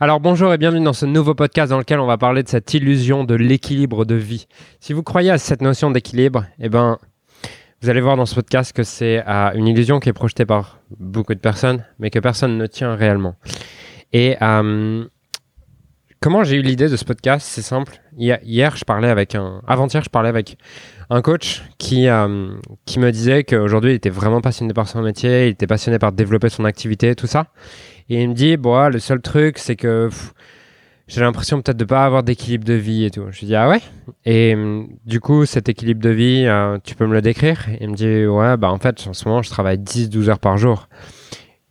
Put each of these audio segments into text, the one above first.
Alors bonjour et bienvenue dans ce nouveau podcast dans lequel on va parler de cette illusion de l'équilibre de vie. Si vous croyez à cette notion d'équilibre, eh ben, vous allez voir dans ce podcast que c'est euh, une illusion qui est projetée par beaucoup de personnes, mais que personne ne tient réellement. Et euh, comment j'ai eu l'idée de ce podcast? C'est simple. Hier, je parlais avec un, avant-hier, je parlais avec un coach qui euh, qui me disait qu'aujourd'hui, il était vraiment passionné par son métier, il était passionné par développer son activité, tout ça. Et il me dit, bon, le seul truc, c'est que j'ai l'impression peut-être de pas avoir d'équilibre de vie et tout. Je lui dis, ah ouais? Et hum, du coup, cet équilibre de vie, euh, tu peux me le décrire? Il me dit, ouais, bah en fait, en ce moment, je travaille 10-12 heures par jour.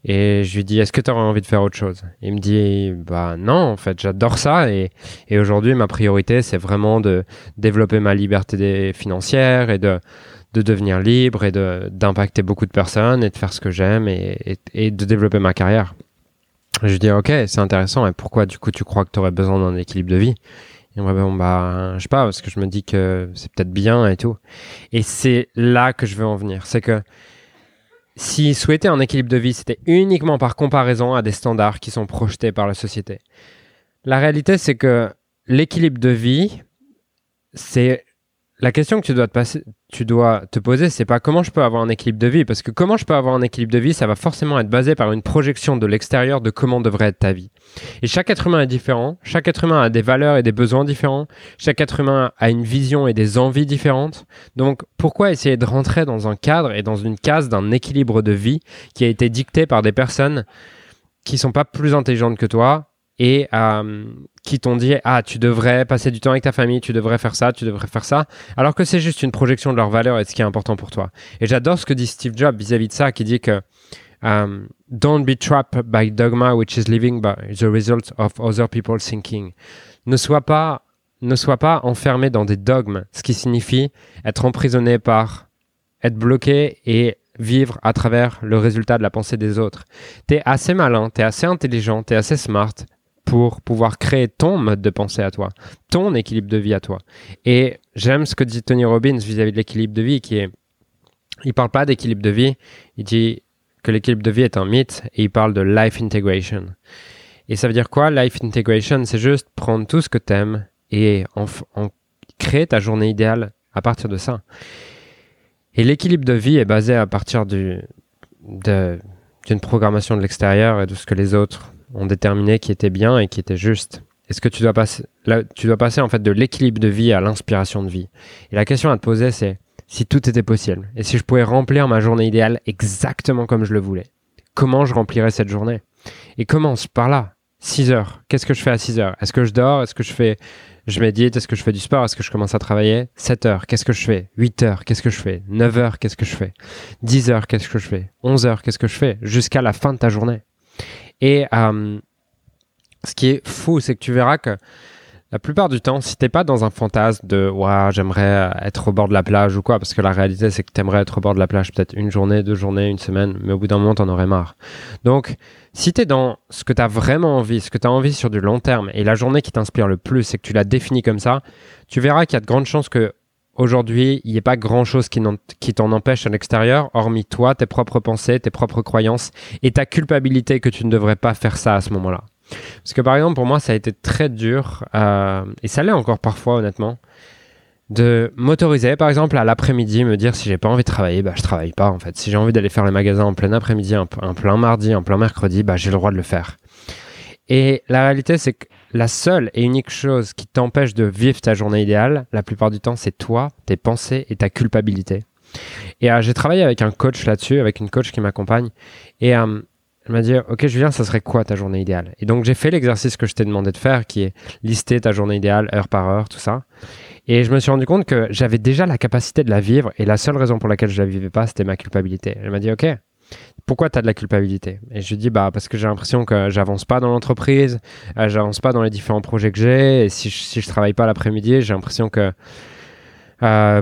Et je lui dis, est-ce que tu aurais envie de faire autre chose? Il me dit, bah non, en fait, j'adore ça. Et, et aujourd'hui, ma priorité, c'est vraiment de développer ma liberté financière et de, de devenir libre et d'impacter beaucoup de personnes et de faire ce que j'aime et, et de développer ma carrière. Je dis, ok, c'est intéressant. Et pourquoi, du coup, tu crois que tu aurais besoin d'un équilibre de vie? Et moi, bon, bah, je sais pas, parce que je me dis que c'est peut-être bien et tout. Et c'est là que je veux en venir. C'est que si souhaiter un équilibre de vie, c'était uniquement par comparaison à des standards qui sont projetés par la société. La réalité, c'est que l'équilibre de vie, c'est la question que tu dois te, passer, tu dois te poser, c'est pas comment je peux avoir un équilibre de vie, parce que comment je peux avoir un équilibre de vie, ça va forcément être basé par une projection de l'extérieur de comment devrait être ta vie. Et chaque être humain est différent, chaque être humain a des valeurs et des besoins différents, chaque être humain a une vision et des envies différentes. Donc pourquoi essayer de rentrer dans un cadre et dans une case d'un équilibre de vie qui a été dicté par des personnes qui sont pas plus intelligentes que toi et euh, qui t'ont dit ah tu devrais passer du temps avec ta famille, tu devrais faire ça, tu devrais faire ça, alors que c'est juste une projection de leurs valeurs et de ce qui est important pour toi. Et j'adore ce que dit Steve Jobs vis-à-vis de ça, qui dit que um, don't be trapped by dogma which is living by the result of other people's thinking. Ne sois pas ne sois pas enfermé dans des dogmes, ce qui signifie être emprisonné par être bloqué et vivre à travers le résultat de la pensée des autres. T'es assez malin, t'es assez intelligent, t'es assez smart, pour pouvoir créer ton mode de pensée à toi, ton équilibre de vie à toi. Et j'aime ce que dit Tony Robbins vis-à-vis de l'équilibre de vie, qui est, il parle pas d'équilibre de vie, il dit que l'équilibre de vie est un mythe et il parle de life integration. Et ça veut dire quoi Life integration, c'est juste prendre tout ce que tu aimes et en, créer ta journée idéale à partir de ça. Et l'équilibre de vie est basé à partir du, d'une programmation de l'extérieur et de ce que les autres ont déterminé qui était bien et qui était juste. Est-ce que tu dois passer, là, tu dois passer en fait de l'équilibre de vie à l'inspiration de vie. Et la question à te poser, c'est si tout était possible et si je pouvais remplir ma journée idéale exactement comme je le voulais, comment je remplirais cette journée Et commence par là. 6 heures. Qu'est-ce que je fais à 6 heures Est-ce que je dors Est-ce que je fais, je médite Est-ce que je fais du sport Est-ce que je commence à travailler 7 heures. Qu'est-ce que je fais 8 heures. Qu'est-ce que je fais 9 heures. Qu'est-ce que je fais 10 heures. Qu'est-ce que je fais 11 heures. Qu'est-ce que je fais Jusqu'à la fin de ta journée. Et euh, ce qui est fou, c'est que tu verras que la plupart du temps, si t'es pas dans un fantasme de ouais, j'aimerais être au bord de la plage ou quoi, parce que la réalité c'est que t'aimerais être au bord de la plage peut-être une journée, deux journées, une semaine, mais au bout d'un moment t'en aurais marre. Donc, si t'es dans ce que t'as vraiment envie, ce que t'as envie sur du long terme, et la journée qui t'inspire le plus, c'est que tu la définis comme ça, tu verras qu'il y a de grandes chances que aujourd'hui, il n'y ait pas grand-chose qui t'en empêche à l'extérieur, hormis toi, tes propres pensées, tes propres croyances et ta culpabilité que tu ne devrais pas faire ça à ce moment-là. Parce que par exemple, pour moi, ça a été très dur, euh, et ça l'est encore parfois, honnêtement, de m'autoriser, par exemple, à l'après-midi, me dire si j'ai pas envie de travailler, bah je travaille pas en fait. Si j'ai envie d'aller faire les magasins en plein après-midi, un, plein mardi, un plein mercredi, bah j'ai le droit de le faire. Et la réalité, c'est que la seule et unique chose qui t'empêche de vivre ta journée idéale, la plupart du temps, c'est toi, tes pensées et ta culpabilité. Et euh, j'ai travaillé avec un coach là-dessus, avec une coach qui m'accompagne. Et euh, elle m'a dit, OK, Julien, ça serait quoi ta journée idéale? Et donc, j'ai fait l'exercice que je t'ai demandé de faire, qui est lister ta journée idéale heure par heure, tout ça. Et je me suis rendu compte que j'avais déjà la capacité de la vivre. Et la seule raison pour laquelle je la vivais pas, c'était ma culpabilité. Elle m'a dit, OK, pourquoi tu as de la culpabilité? Et je lui dis bah parce que j'ai l'impression que j'avance pas dans l'entreprise, euh, j'avance pas dans les différents projets que j'ai et si je, travaille pas l'après-midi, j'ai l'impression que euh,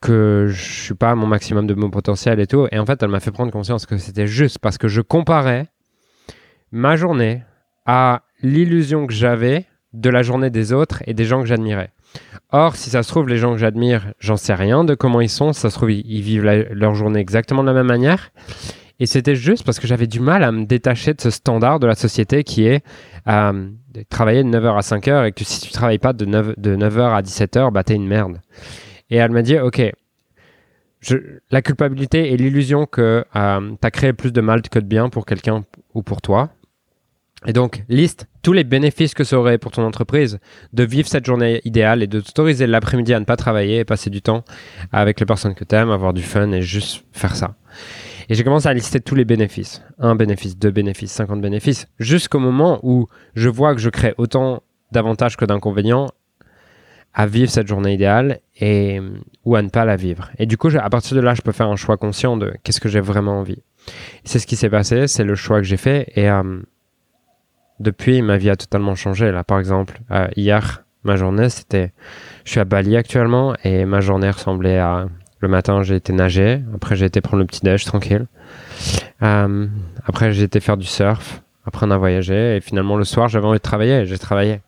que je suis pas à mon maximum de mon potentiel et tout. Et en fait, elle m'a fait prendre conscience que c'était juste parce que je comparais ma journée à l'illusion que j'avais de la journée des autres et des gens que j'admirais. Or, si ça se trouve, les gens que j'admire, j'en sais rien de comment ils sont. Ça se trouve, ils, vivent leur journée exactement de la même manière. Et c'était juste parce que j'avais du mal à me détacher de ce standard de la société qui est euh, de travailler de 9h à 5h et que si tu travailles pas de, 9, de 9h à 17h, bah t'es une merde. Et elle m'a dit, ok, la culpabilité et l'illusion que euh, tu as créé plus de mal que de bien pour quelqu'un ou pour toi. Et donc, liste tous les bénéfices que ça aurait pour ton entreprise de vivre cette journée idéale et de t'autoriser l'après-midi à ne pas travailler et passer du temps avec les personnes que tu aimes, avoir du fun et juste faire ça. Et j'ai commencé à lister tous les bénéfices. Un bénéfice, deux bénéfices, 50 bénéfices, jusqu'au moment où je vois que je crée autant d'avantages que d'inconvénients à vivre cette journée idéale et ou à ne pas la vivre. Et du coup, à partir de là, je peux faire un choix conscient de qu'est-ce que j'ai vraiment envie. C'est ce qui s'est passé, c'est le choix que j'ai fait et euh, depuis, ma vie a totalement changé. Là, par exemple, euh, hier, ma journée, c'était, je suis à Bali actuellement et ma journée ressemblait à le matin, j'ai été nager, après j'ai été prendre le petit déj tranquille, euh, après j'ai été faire du surf, après on a voyagé et finalement le soir j'avais envie de travailler, j'ai travaillé.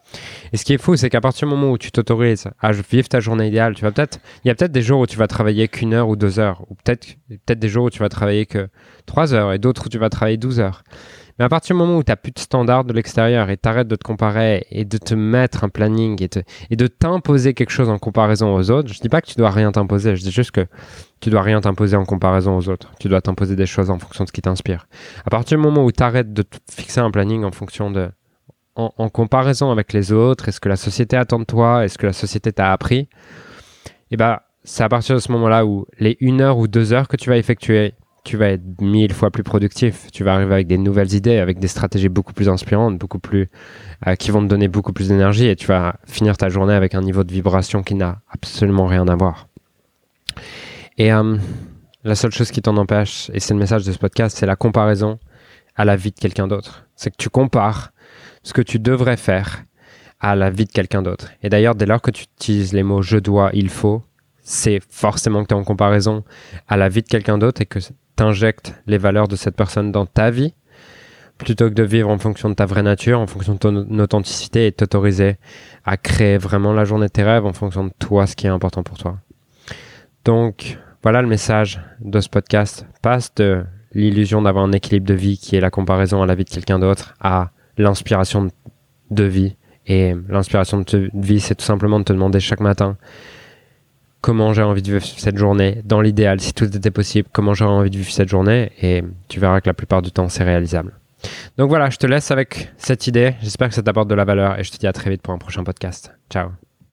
Et ce qui est fou, c'est qu'à partir du moment où tu t'autorises à vivre ta journée idéale, tu vas peut-être, il y a peut-être des jours où tu vas travailler qu'une heure ou deux heures, ou peut-être, peut-être des jours où tu vas travailler que trois heures et d'autres où tu vas travailler douze heures. Mais à partir du moment où tu n'as plus de standards de l'extérieur et t'arrêtes de te comparer et de te mettre un planning et, et de t'imposer quelque chose en comparaison aux autres, je dis pas que tu dois rien t'imposer, je dis juste que tu dois rien t'imposer en comparaison aux autres. Tu dois t'imposer des choses en fonction de ce qui t'inspire. À partir du moment où tu arrêtes de te fixer un planning en fonction de en, comparaison avec les autres, est-ce que la société attend de toi, est-ce que la société t'a appris, et eh ben c'est à partir de ce moment-là où les une heure ou deux heures que tu vas effectuer, tu vas être mille fois plus productif. Tu vas arriver avec des nouvelles idées, avec des stratégies beaucoup plus inspirantes, beaucoup plus euh, qui vont te donner beaucoup plus d'énergie, et tu vas finir ta journée avec un niveau de vibration qui n'a absolument rien à voir. Et euh, la seule chose qui t'en empêche, et c'est le message de ce podcast, c'est la comparaison à la vie de quelqu'un d'autre. C'est que tu compares ce que tu devrais faire à la vie de quelqu'un d'autre. Et d'ailleurs, dès lors que tu utilises les mots je dois, il faut, c'est forcément que tu es en comparaison à la vie de quelqu'un d'autre et que tu injectes les valeurs de cette personne dans ta vie plutôt que de vivre en fonction de ta vraie nature, en fonction de ton authenticité et t'autoriser à créer vraiment la journée de tes rêves en fonction de toi, ce qui est important pour toi. Donc, voilà le message de ce podcast. Passe de l'illusion d'avoir un équilibre de vie qui est la comparaison à la vie de quelqu'un d'autre à l'inspiration de vie. Et l'inspiration de vie, c'est tout simplement de te demander chaque matin comment j'ai envie de vivre cette journée. Dans l'idéal, si tout était possible, comment j'aurais envie de vivre cette journée. Et tu verras que la plupart du temps, c'est réalisable. Donc voilà, je te laisse avec cette idée. J'espère que ça t'apporte de la valeur et je te dis à très vite pour un prochain podcast. Ciao.